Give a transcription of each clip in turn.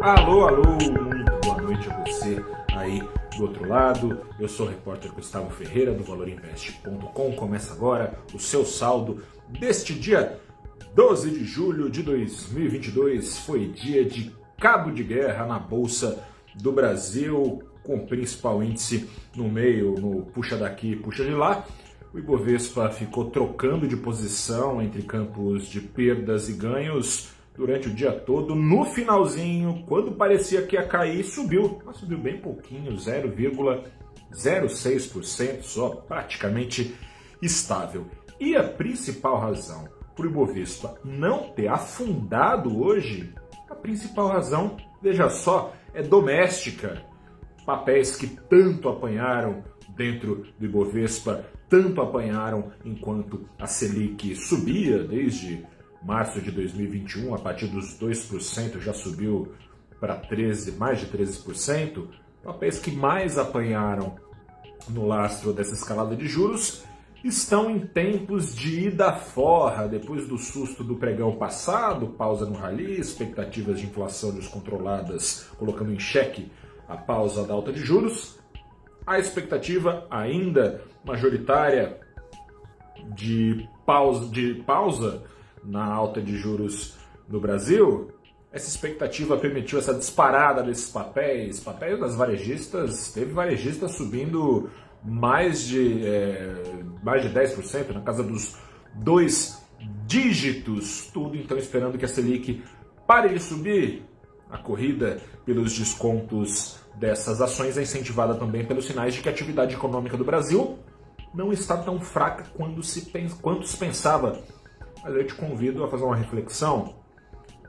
Alô, alô, muito boa noite a você aí do outro lado. Eu sou o repórter Gustavo Ferreira do ValorInvest.com. Começa agora o seu saldo deste dia 12 de julho de 2022. Foi dia de cabo de guerra na Bolsa do Brasil, com o principal índice no meio, no puxa daqui, puxa de lá. O Ibovespa ficou trocando de posição entre campos de perdas e ganhos durante o dia todo. No finalzinho, quando parecia que ia cair, subiu, mas subiu bem pouquinho, 0,06% só, praticamente estável. E a principal razão para o Ibovespa não ter afundado hoje, a principal razão, veja só, é doméstica. Papéis que tanto apanharam dentro do Ibovespa tanto apanharam enquanto a Selic subia desde março de 2021, a partir dos 2% já subiu para 13, mais de 13%, papéis que mais apanharam no lastro dessa escalada de juros. Estão em tempos de ida forra, depois do susto do pregão passado, pausa no rally, expectativas de inflação descontroladas colocando em xeque a pausa da alta de juros, a expectativa ainda majoritária de pausa, de pausa na alta de juros no Brasil, essa expectativa permitiu essa disparada desses papéis, papéis das varejistas, teve varejistas subindo mais de, é, mais de 10%, na casa dos dois dígitos, tudo então esperando que a Selic pare de subir. A corrida pelos descontos dessas ações é incentivada também pelos sinais de que a atividade econômica do Brasil não está tão fraca quanto se, quanto se pensava. Mas eu te convido a fazer uma reflexão.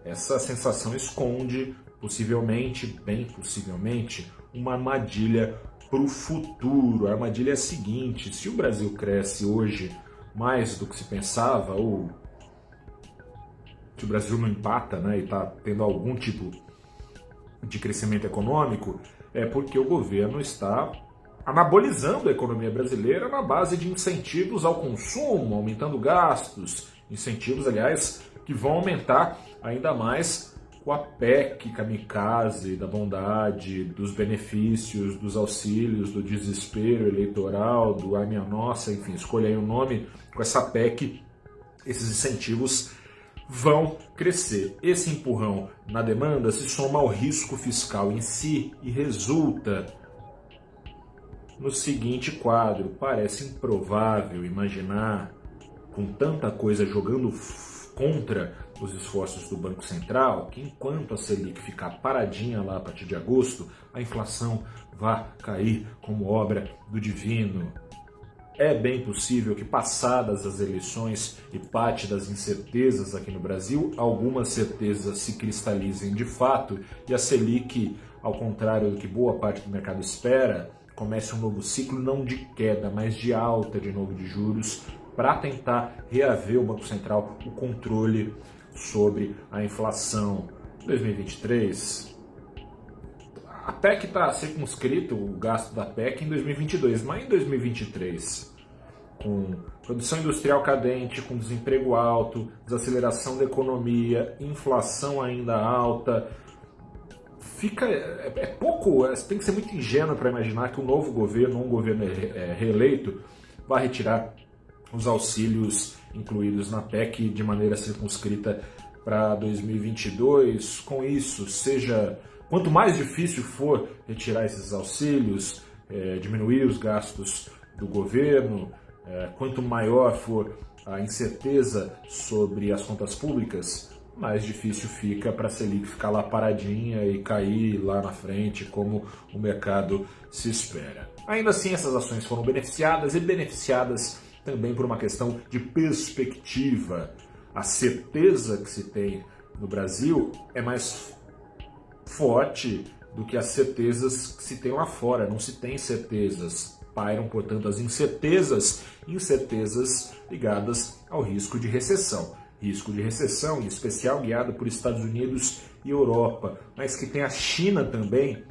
Essa sensação esconde, possivelmente, bem possivelmente, uma armadilha para o futuro. A armadilha é a seguinte: se o Brasil cresce hoje mais do que se pensava, ou se o Brasil não empata né, e está tendo algum tipo de crescimento econômico, é porque o governo está anabolizando a economia brasileira na base de incentivos ao consumo, aumentando gastos, incentivos, aliás, que vão aumentar ainda mais com a PEC kamikaze da bondade, dos benefícios, dos auxílios, do desespero eleitoral, do ai minha nossa, enfim, escolha aí o um nome, com essa PEC, esses incentivos vão crescer. Esse empurrão na demanda se soma ao risco fiscal em si e resulta no seguinte quadro: parece improvável imaginar, com tanta coisa jogando contra os esforços do Banco Central, que enquanto a Selic ficar paradinha lá a partir de agosto, a inflação vá cair como obra do divino. É bem possível que, passadas as eleições e parte das incertezas aqui no Brasil, algumas certezas se cristalizem de fato e a Selic, ao contrário do que boa parte do mercado espera, comece um novo ciclo não de queda, mas de alta de novo de juros, para tentar reaver o Banco Central o controle sobre a inflação. 2023, a PEC está circunscrito, o gasto da PEC em 2022, mas em 2023, com produção industrial cadente, com desemprego alto, desaceleração da economia, inflação ainda alta, fica é, é pouco, é, tem que ser muito ingênuo para imaginar que um novo governo, um governo é, reeleito, vai retirar os auxílios incluídos na PEC de maneira circunscrita para 2022. Com isso, seja quanto mais difícil for retirar esses auxílios, é, diminuir os gastos do governo, é, quanto maior for a incerteza sobre as contas públicas, mais difícil fica para a Selic ficar lá paradinha e cair lá na frente, como o mercado se espera. Ainda assim, essas ações foram beneficiadas e beneficiadas também por uma questão de perspectiva. A certeza que se tem no Brasil é mais forte do que as certezas que se tem lá fora. Não se tem certezas. Pairam, portanto, as incertezas, incertezas ligadas ao risco de recessão risco de recessão, em especial guiado por Estados Unidos e Europa, mas que tem a China também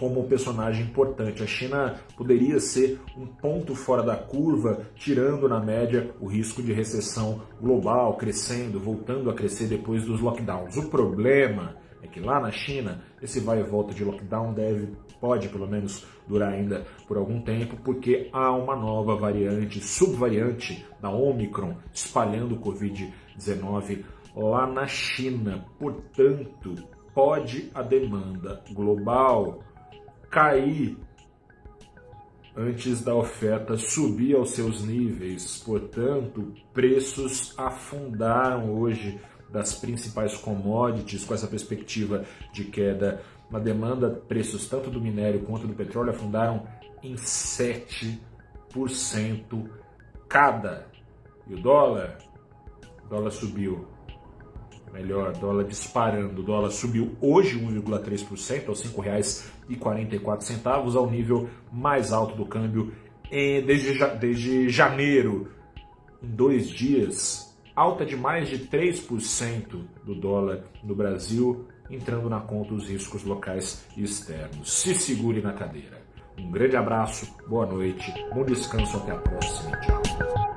como personagem importante. A China poderia ser um ponto fora da curva, tirando na média o risco de recessão global, crescendo, voltando a crescer depois dos lockdowns. O problema é que lá na China, esse vai e volta de lockdown deve, pode pelo menos durar ainda por algum tempo, porque há uma nova variante, subvariante da Omicron, espalhando o Covid-19 lá na China. Portanto, pode a demanda global cair antes da oferta subir aos seus níveis. Portanto, preços afundaram hoje das principais commodities com essa perspectiva de queda na demanda, preços tanto do minério quanto do petróleo afundaram em 7% cada. E o dólar, o dólar subiu melhor, dólar disparando. O dólar subiu hoje 1,3% aos R$ 5,44, ao nível mais alto do câmbio desde, desde janeiro. Em dois dias, alta de mais de 3% do dólar no Brasil, entrando na conta os riscos locais e externos. Se segure na cadeira. Um grande abraço, boa noite, bom descanso, até a próxima. Tchau.